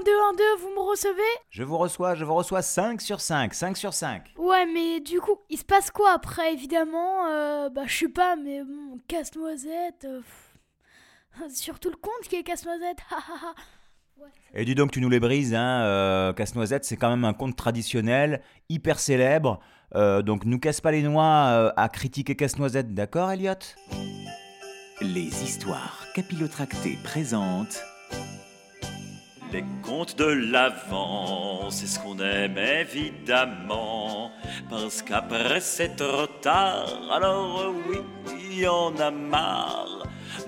1, 2, 1, 2, vous me recevez Je vous reçois, je vous reçois 5 sur 5, 5 sur 5. Ouais, mais du coup, il se passe quoi après, évidemment? Euh, Bah, je sais pas, mais bon, casse-noisette. euh. Surtout le conte qui est casse-noisette. ha, ha, ha. Et dis donc, tu nous les brises, hein. euh, Casse-Noisette, c'est quand même un conte traditionnel, hyper célèbre. euh, donc, nous casse pas les noix euh, à critiquer Casse-Noisette, d'accord, Elliot? Les histoires capillotractées présentent Les contes de l'avant, c'est ce qu'on aime évidemment. Parce qu'après c'est trop tard, alors oui, il y en a marre.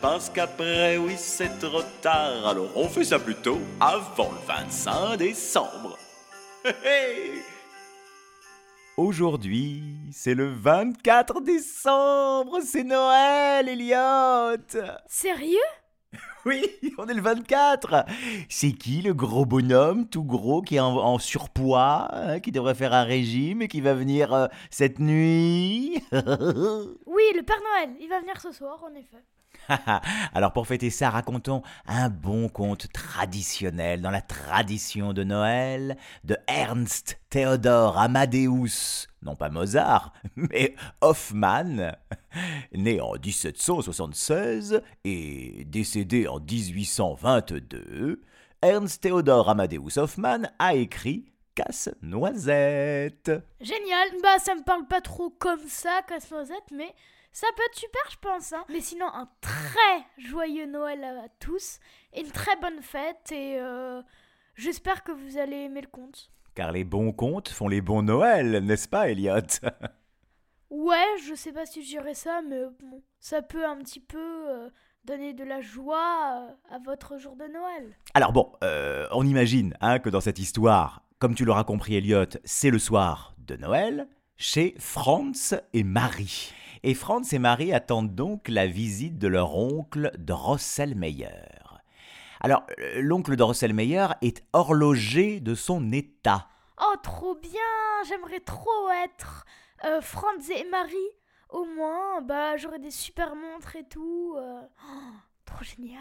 Parce qu'après, oui, c'est trop tard, alors on fait ça plutôt avant le 25 décembre. Aujourd'hui, c'est le 24 décembre, c'est Noël, Elliot. Sérieux? Oui, on est le 24 C'est qui le gros bonhomme, tout gros, qui est en, en surpoids, hein, qui devrait faire un régime et qui va venir euh, cette nuit? Oui, le Père Noël, il va venir ce soir, en effet. Alors pour fêter ça, racontons un bon conte traditionnel dans la tradition de Noël de Ernst Theodor Amadeus, non pas Mozart, mais Hoffmann, né en 1776 et décédé en 1822. Ernst Theodor Amadeus Hoffmann a écrit Casse-noisette. Génial, bah ça me parle pas trop comme ça, casse-noisette, mais ça peut être super, je pense. Hein. Mais sinon, un très joyeux Noël à tous, et une très bonne fête, et euh, j'espère que vous allez aimer le conte. Car les bons contes font les bons Noëls, n'est-ce pas, Elliot? Ouais, je sais pas si je dirais ça, mais bon, ça peut un petit peu euh, donner de la joie euh, à votre jour de Noël. Alors bon, euh, on imagine hein, que dans cette histoire, comme tu l'auras compris Elliot, c'est le soir de Noël chez Franz et Marie. Et Franz et Marie attendent donc la visite de leur oncle Drosselmeyer. Alors, euh, l'oncle Drosselmeyer est horloger de son état. Oh, trop bien J'aimerais trop être euh, Franz et Marie. Au moins, bah, j'aurais des super montres et tout. euh. Oh, trop génial.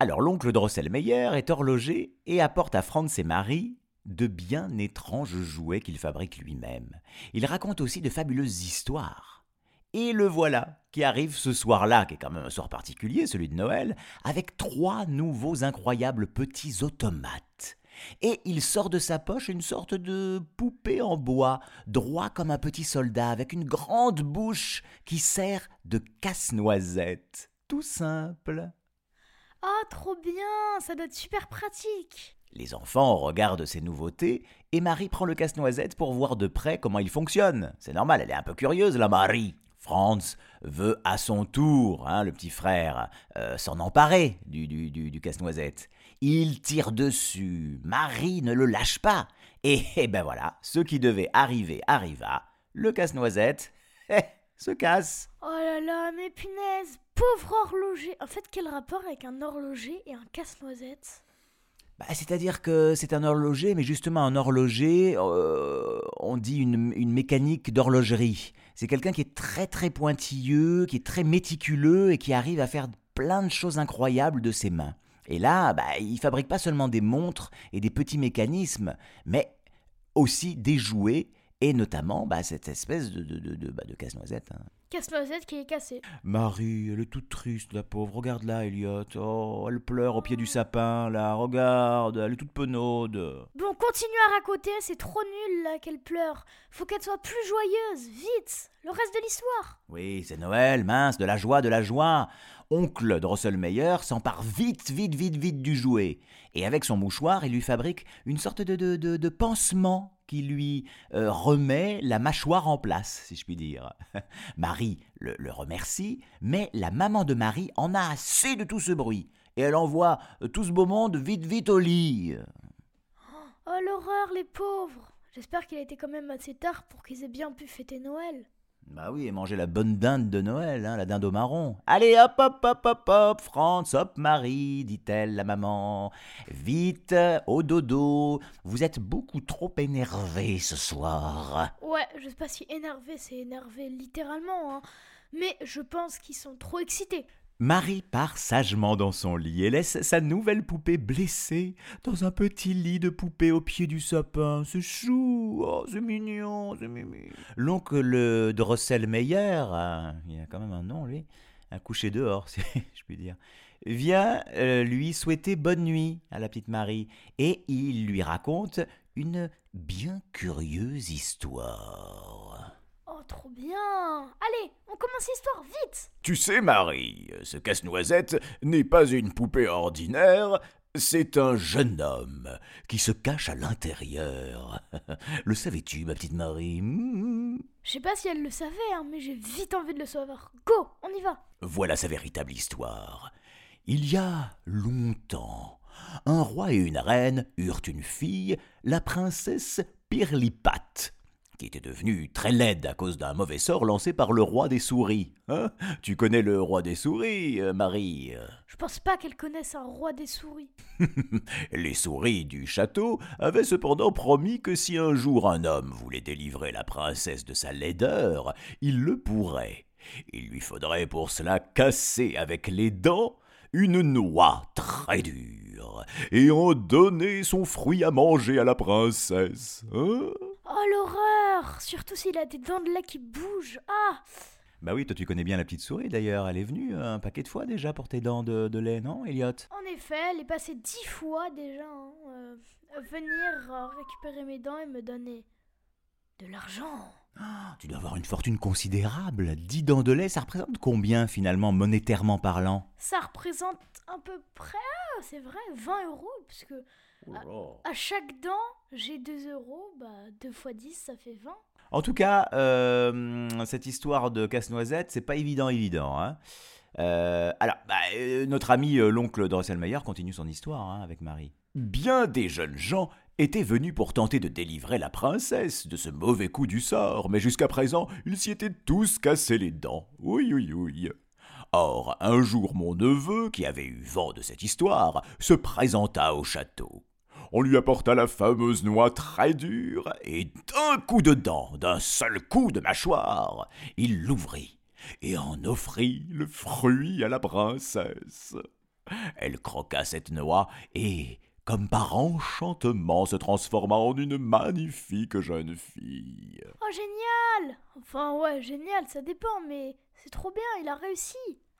Alors l'oncle Drosselmeyer est horloger et apporte à Franz et Marie de bien étranges jouets qu'il fabrique lui-même. Il raconte aussi de fabuleuses histoires. Et le voilà, qui arrive ce soir-là, qui est quand même un soir particulier, celui de Noël, avec trois nouveaux incroyables petits automates. Et il sort de sa poche une sorte de poupée en bois, droit comme un petit soldat, avec une grande bouche qui sert de casse-noisette. Tout simple. Oh, trop bien Ça doit être super pratique. Les enfants regardent ces nouveautés et Marie prend le casse-noisette pour voir de près comment il fonctionne. C'est normal, elle est un peu curieuse, la Marie. Franz veut à son tour, hein, le petit frère, euh, s'en emparer du, du, du, casse-noisette. Il tire dessus, Marie ne le lâche pas. Et, et ben voilà, ce qui devait arriver arriva. Le casse-noisette eh, se casse. Oh là là, mais punaise Pauvre horloger En fait, quel rapport avec un horloger et un casse-noisette? Bah, C'est-à-dire que c'est un horloger, mais justement un horloger, euh, on dit une, mécanique d'horlogerie. C'est quelqu'un qui est très très pointilleux, qui est très méticuleux et qui arrive à faire plein de choses incroyables de ses mains. Et là, bah, il fabrique pas seulement des montres et des petits mécanismes, mais aussi des jouets et notamment bah, cette espèce de, de, de, bah, casse-noisette. hein. Casse-noisette qui est cassé. Marie, elle est toute triste, la pauvre. Regarde-la, Elliot. Oh, elle pleure au pied du sapin, là. Regarde, elle est toute penaude. Bon, continue à raconter, c'est trop nul là qu'elle pleure. Faut qu'elle soit plus joyeuse, vite Le reste de l'histoire Oui, c'est Noël, mince, de la joie, de la joie. Oncle Drosselmeyer s'empare vite, vite, vite, vite du jouet. Et avec son mouchoir, il lui fabrique une sorte de, de, de, de pansement qui lui euh, remet la mâchoire en place, si je puis dire. Marie le, le remercie, mais la maman de Marie en a assez de tout ce bruit. Et elle envoie euh, tout ce beau monde vite, vite au lit. Oh l'horreur, les pauvres J'espère qu'il a été quand même assez tard pour qu'ils aient bien pu fêter Noël. Bah oui, et manger la bonne dinde de Noël, hein, la dinde au marron. Allez, hop, hop, hop, hop, hop, Franz, hop, Marie, dit-elle, la maman. Vite, au dodo. Vous êtes beaucoup trop énervés ce soir. Ouais, je sais pas si énervé, c'est énervé littéralement, hein. Mais je pense qu'ils sont trop excités. Marie part sagement dans son lit et laisse sa nouvelle poupée blessée dans un petit lit de poupée au pied du sapin. C'est chou, oh, c'est mignon, c'est mimi. L'oncle Drosselmeyer, hein, il a quand même un nom lui, un coucher dehors, si je puis dire, vient euh, lui souhaiter bonne nuit à la petite Marie et il lui raconte une bien curieuse histoire. Oh, trop bien Allez, on commence l'histoire, vite Tu sais, Marie, ce casse-noisette n'est pas une poupée ordinaire, c'est un jeune homme qui se cache à l'intérieur. Le savais-tu, ma petite Marie? Hmm Je sais pas si elle le savait, hein, mais j'ai vite envie de le savoir. Go, on y va Voilà sa véritable histoire. Il y a longtemps, un roi et une reine eurent une fille, la princesse Pirlipat qui était devenue très laide à cause d'un mauvais sort lancé par le roi des souris. Hein? Tu connais le roi des souris, euh, Marie? Je pense pas qu'elle connaisse un roi des souris. Les souris du château avaient cependant promis que si un jour un homme voulait délivrer la princesse de sa laideur, il le pourrait. Il lui faudrait pour cela casser avec les dents une noix très dure et en donner son fruit à manger à la princesse. Hein? Oh l'horreur Surtout s'il a des dents de lait qui bougent. Ah Bah oui, toi tu connais bien la petite souris d'ailleurs. Elle est venue un paquet de fois déjà pour tes dents de, lait, non, Elliot En effet, elle est passée dix fois déjà. Hein, euh, venir euh, récupérer mes dents et me donner de l'argent. Ah, tu dois avoir une fortune considérable. Dix dents de lait, ça représente combien finalement, monétairement parlant? Ça représente à peu près, ah, c'est vrai, 20 euros, puisque à, chaque dent, j'ai 2 euros, bah 2 fois 10, ça fait 20. En tout cas, euh, cette histoire de casse-noisette, c'est pas évident, évident. Hein. Euh, alors, bah, euh, notre ami l'oncle Drosselmeyer continue son histoire hein, avec Marie. Bien des jeunes gens étaient venus pour tenter de délivrer la princesse de ce mauvais coup du sort, mais jusqu'à présent, ils s'y étaient tous cassés les dents. Oui, oui, oui. Or, un jour, mon neveu, qui avait eu vent de cette histoire, se présenta au château on lui apporta la fameuse noix très dure, et d'un coup de dent, d'un seul coup de mâchoire, il l'ouvrit et en offrit le fruit à la princesse. Elle croqua cette noix et, comme par enchantement, se transforma en une magnifique jeune fille. Oh, génial Enfin, ouais, génial, ça dépend, mais c'est trop bien, il a réussi.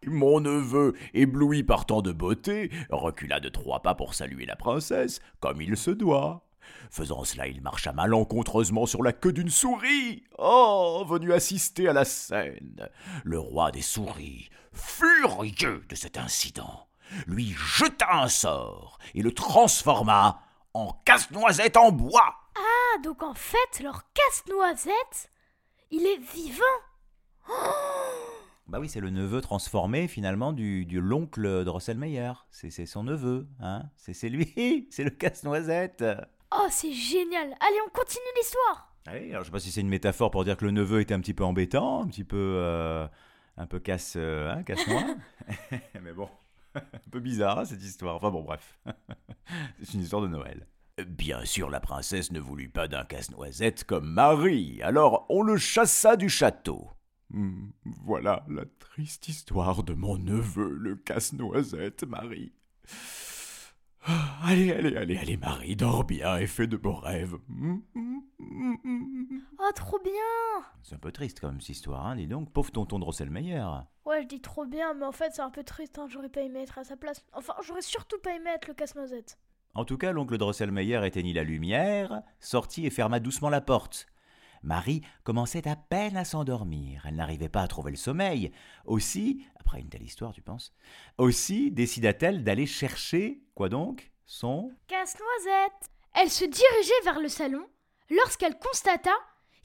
Mon neveu, ébloui par tant de beauté, recula de trois pas pour saluer la princesse, comme il se doit. Faisant cela, il marcha malencontreusement sur la queue d'une souris. Oh, venu assister à la scène. Le roi des souris, furieux de cet incident, lui jeta un sort et le transforma en casse-noisette en bois. Ah, donc en fait, leur casse-noisette, il est vivant. Oh bah oui, c'est le neveu transformé finalement du, du l'oncle de Rosselmeyer. C'est son neveu, hein C'est lui, c'est le casse-noisette. Oh, c'est génial Allez, on continue l'histoire Allez, alors je sais pas si c'est une métaphore pour dire que le neveu était un petit peu embêtant, un petit peu... Euh, un peu casse... Euh, hein, casse-noix. Mais bon, un peu bizarre hein, cette histoire. Enfin bon, bref. c'est une histoire de Noël. Bien sûr, la princesse ne voulut pas d'un casse-noisette comme Marie, alors on le chassa du château. Hmm, voilà la triste histoire de mon neveu, le casse-noisette, Marie. Allez, allez, allez, allez, Marie, dors bien et fais de beaux rêves. Oh, trop bien C'est un peu triste comme cette histoire, hein, dis donc. Pauvre tonton Drosselmeyer. Ouais, je dis trop bien, mais en fait, c'est un peu triste, hein. J'aurais pas aimé être à sa place. Enfin, j'aurais surtout pas aimé être le casse-noisette. En tout cas, l'oncle Drosselmeyer éteignit la lumière, sortit et ferma doucement la porte. Marie commençait à peine à s'endormir. Elle n'arrivait pas à trouver le sommeil. Aussi, après une telle histoire, tu penses Aussi décida-t-elle d'aller chercher, quoi donc Son casse-noisette. Elle se dirigeait vers le salon lorsqu'elle constata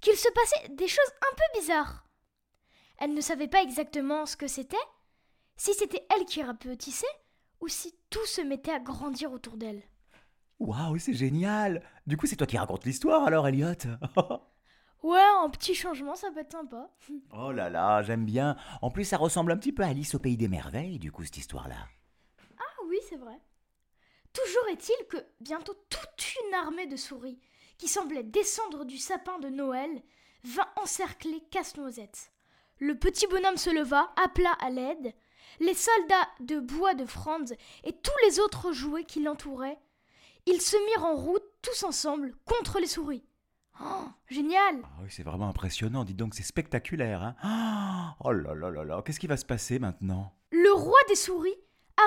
qu'il se passait des choses un peu bizarres. Elle ne savait pas exactement ce que c'était, si c'était elle qui rapetissait ou si tout se mettait à grandir autour d'elle. Waouh, c'est génial Du coup, c'est toi qui racontes l'histoire alors, Elliot? Ouais, un petit changement, ça peut être sympa. Oh là là, j'aime bien. En plus, ça ressemble un petit peu à Alice au pays des merveilles, du coup, cette histoire-là. Ah oui, c'est vrai. Toujours est-il que bientôt toute une armée de souris, qui semblait descendre du sapin de Noël, vint encercler Casse-Noisette. Le petit bonhomme se leva, appela à l'aide. Les soldats de bois de Franz et tous les autres jouets qui l'entouraient, ils se mirent en route tous ensemble contre les souris. Oh, génial Ah oui, c'est vraiment impressionnant, dis donc, c'est spectaculaire. Hein oh là là là là, qu'est-ce qui va se passer maintenant? Le roi des souris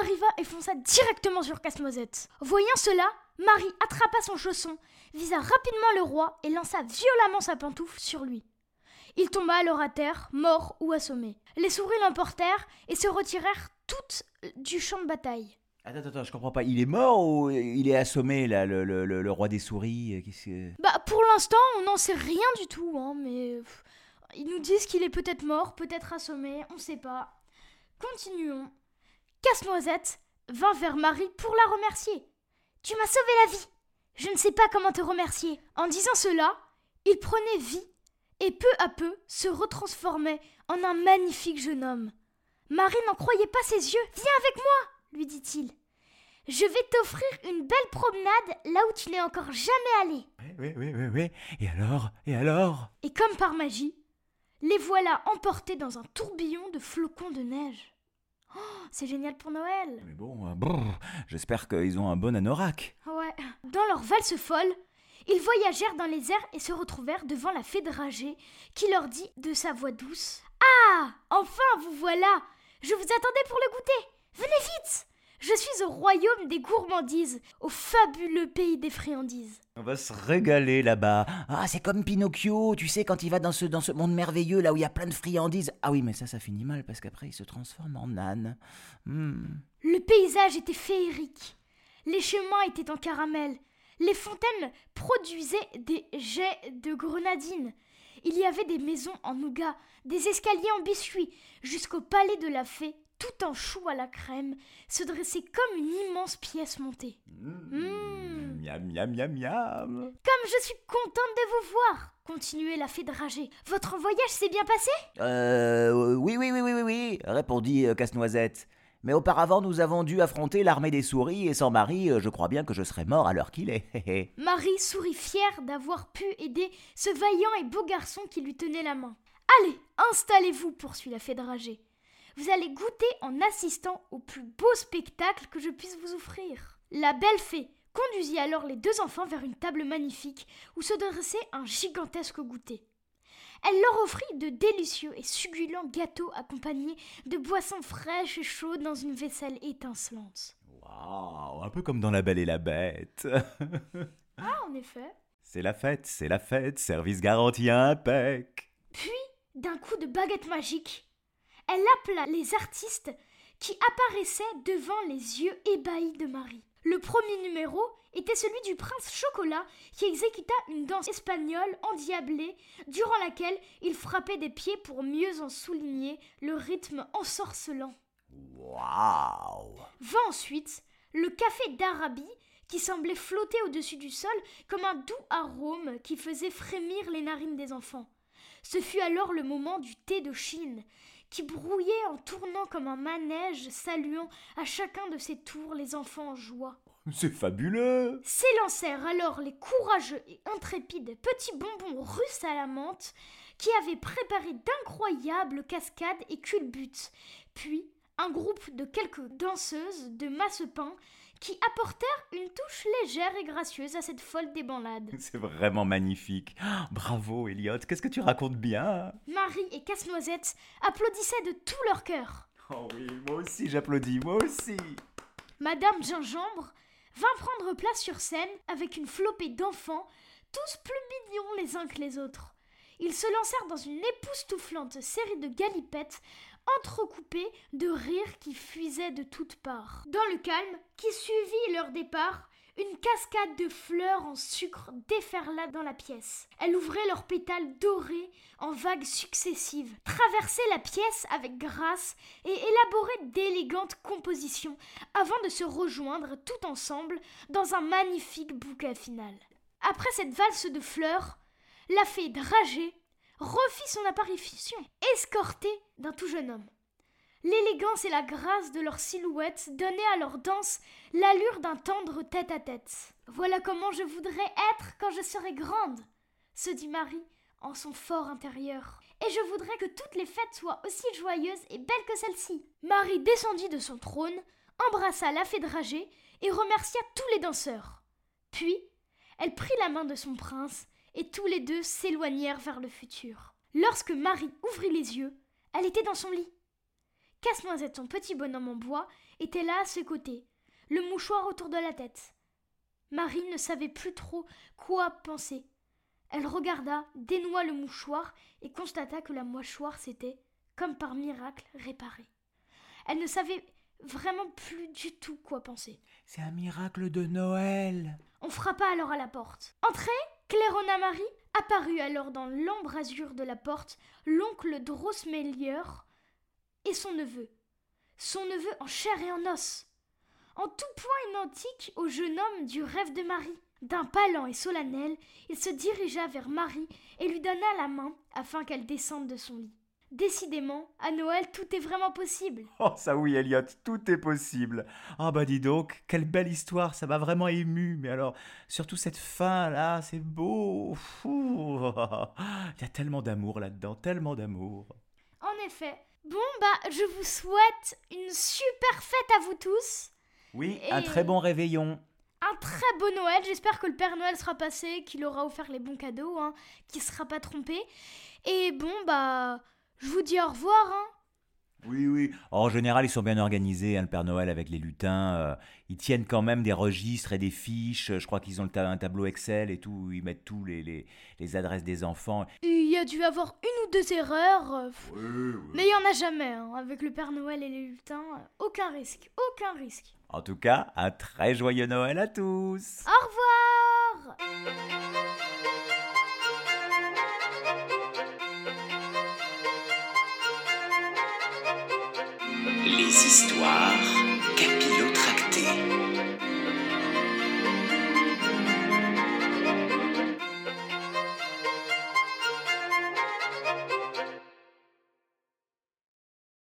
arriva et fonça directement sur Casse-Noisette. Voyant cela, Marie attrapa son chausson, visa rapidement le roi et lança violemment sa pantoufle sur lui. Il tomba alors à terre, mort ou assommé. Les souris l'emportèrent et se retirèrent toutes du champ de bataille. Attends, attends, je comprends pas. Il est mort ou il est assommé, le, roi des souris Qu'est-ce que- Bah pour l'instant, on n'en sait rien du tout, hein, mais ils nous disent qu'il est peut-être mort, peut-être assommé, on sait pas. Continuons. Casse-Noisette vint vers Marie pour la remercier. Tu m'as sauvé la vie. Je ne sais pas comment te remercier. En disant cela, il prenait vie et peu à peu se retransformait en un magnifique jeune homme. Marie n'en croyait pas ses yeux. Viens avec moi, lui dit-il. Je vais t'offrir une belle promenade là où tu n'es encore jamais allé. Oui, oui, oui, oui, oui. Et alors Et alors? Et comme par magie, les voilà emportés dans un tourbillon de flocons de neige. Oh, c'est génial pour Noël. Mais bon, euh, brrr, j'espère qu'ils ont un bon anorak. Ouais. Dans leur valse folle, ils voyagèrent dans les airs et se retrouvèrent devant la fée dragée qui leur dit de sa voix douce Ah Enfin, vous voilà Je vous attendais pour le goûter Venez vite Je suis au royaume des gourmandises, au fabuleux pays des friandises. On va se régaler là-bas. Ah, c'est comme Pinocchio, tu sais, quand il va dans ce, dans ce monde merveilleux, là où il y a plein de friandises. Ah oui, mais ça, ça finit mal, parce qu'après, il se transforme en âne. Hmm. Le paysage était féerique. Les chemins étaient en caramel. Les fontaines produisaient des jets de grenadines. Il y avait des maisons en nougat, des escaliers en biscuits, jusqu'au palais de la fée, tout en chou à la crème, se dressait comme une immense pièce montée. Mmh. Miam, miam, miam, miam. Comme je suis contente de vous voir, continuait la fée dragée. Votre voyage s'est bien passé? Euh, oui, oui, oui, oui, oui, oui, répondit euh, Casse-Noisette. Mais auparavant, nous avons dû affronter l'armée des souris, et sans Marie, euh, je crois bien que je serais mort à l'heure qu'il est. hé, hé. Marie sourit fière d'avoir pu aider ce vaillant et beau garçon qui lui tenait la main. Allez, installez-vous, poursuit la fée dragée. Vous allez goûter en assistant au plus beau spectacle que je puisse vous offrir. La belle fée conduisit alors les deux enfants vers une table magnifique où se dressait un gigantesque goûter. Elle leur offrit de délicieux et succulents gâteaux accompagnés de boissons fraîches et chaudes dans une vaisselle étincelante. Waouh, un peu comme dans La Belle et la Bête. Ah, en effet. c'est la fête, c'est la fête, service garanti impec. Puis, d'un coup de baguette magique, elle appela les artistes qui apparaissaient devant les yeux ébahis de Marie. Le premier numéro était celui du prince Chocolat qui exécuta une danse espagnole endiablée durant laquelle il frappait des pieds pour mieux en souligner le rythme ensorcelant. Waouh. Vint ensuite le café d'Arabie qui semblait flotter au-dessus du sol comme un doux arôme qui faisait frémir les narines des enfants. Ce fut alors le moment du thé de Chine qui brouillait en tournant comme un manège saluant à chacun de ses tours les enfants en joie. C'est fabuleux. S'élancèrent alors les courageux et intrépides petits bonbons russes à la menthe qui avaient préparé d'incroyables cascades et culbutes, puis un groupe de quelques danseuses de masse-pain qui apportèrent une touche légère et gracieuse à cette folle débandade. C'est vraiment magnifique. Ah, Bravo, Elliot, qu'est-ce que tu racontes bien? Marie et Casse-Noisette applaudissaient de tout leur cœur. Oh oui, moi aussi j'applaudis, moi aussi. Madame Gingembre vint prendre place sur scène avec une flopée d'enfants, tous plus mignons les uns que les autres. Ils se lancèrent dans une époustouflante série de galipettes entrecoupées de rires qui fuisaient de toutes parts. Dans le calme qui suivit leur départ, Une cascade de fleurs en sucre déferla dans la pièce. Elle ouvrait leurs pétales dorés en vagues successives, traversait la pièce avec grâce et élaborait d'élégantes compositions avant de se rejoindre tout ensemble dans un magnifique bouquet final. Après cette valse de fleurs, la fée dragée refit son apparition, escortée d'un tout jeune homme. L'élégance et la grâce de leur silhouette donnaient à leur danse l'allure d'un tendre tête-à-tête. Voilà comment je voudrais être quand je serai grande, se dit Marie en son fort intérieur. Et je voudrais que toutes les fêtes soient aussi joyeuses et belles que celle-ci. Marie descendit de son trône, embrassa la fée dragée et remercia tous les danseurs. Puis, elle prit la main de son prince et tous les deux s'éloignèrent vers le futur. Lorsque Marie ouvrit les yeux, elle était dans son lit. Casse-Noisette, son petit bonhomme en bois, était là à ses côtés, le mouchoir autour de la tête. Marie ne savait plus trop quoi penser. Elle regarda, dénoua le mouchoir et constata que la mâchoire s'était, comme par miracle, réparée. Elle ne savait vraiment plus du tout quoi penser. C'est un miracle de Noël. Frappa alors à la porte. Entrez Claironna Marie apparut alors dans l'embrasure de la porte l'oncle Drosmelier et son neveu. Son neveu en chair et en os. En tout point identique au jeune homme du rêve de Marie. D'un pas et solennel, il se dirigea vers Marie et lui donna la main afin qu'elle descende de son lit. Décidément, à Noël, tout est vraiment possible. Oh, ça oui, Elliot, tout est possible. Ah bah dis donc, quelle belle histoire, ça m'a vraiment ému. Mais alors, surtout cette fin là, c'est beau. Il y a tellement d'amour là-dedans, tellement d'amour. En effet. Bon bah, je vous souhaite une super fête à vous tous. Oui, un très bon réveillon. Un très beau Noël. J'espère que le Père Noël sera passé, qu'il aura offert les bons cadeaux, hein, qu'il sera pas trompé. Et bon bah. Je vous dis au revoir, hein. Oui, oui. En général, ils sont bien organisés, hein, le Père Noël avec les lutins. euh, ils tiennent quand même des registres et des fiches. Je crois qu'ils ont le ta- un tableau Excel et tout. où Ils mettent tous les, les, les adresses des enfants. Il y a dû avoir une ou deux erreurs. euh, pff, Mais il y en a jamais, hein. Avec le Père Noël et les lutins, euh, aucun risque, aucun risque. En tout cas, un très joyeux Noël à tous. Au revoir Les histoires capillotractées.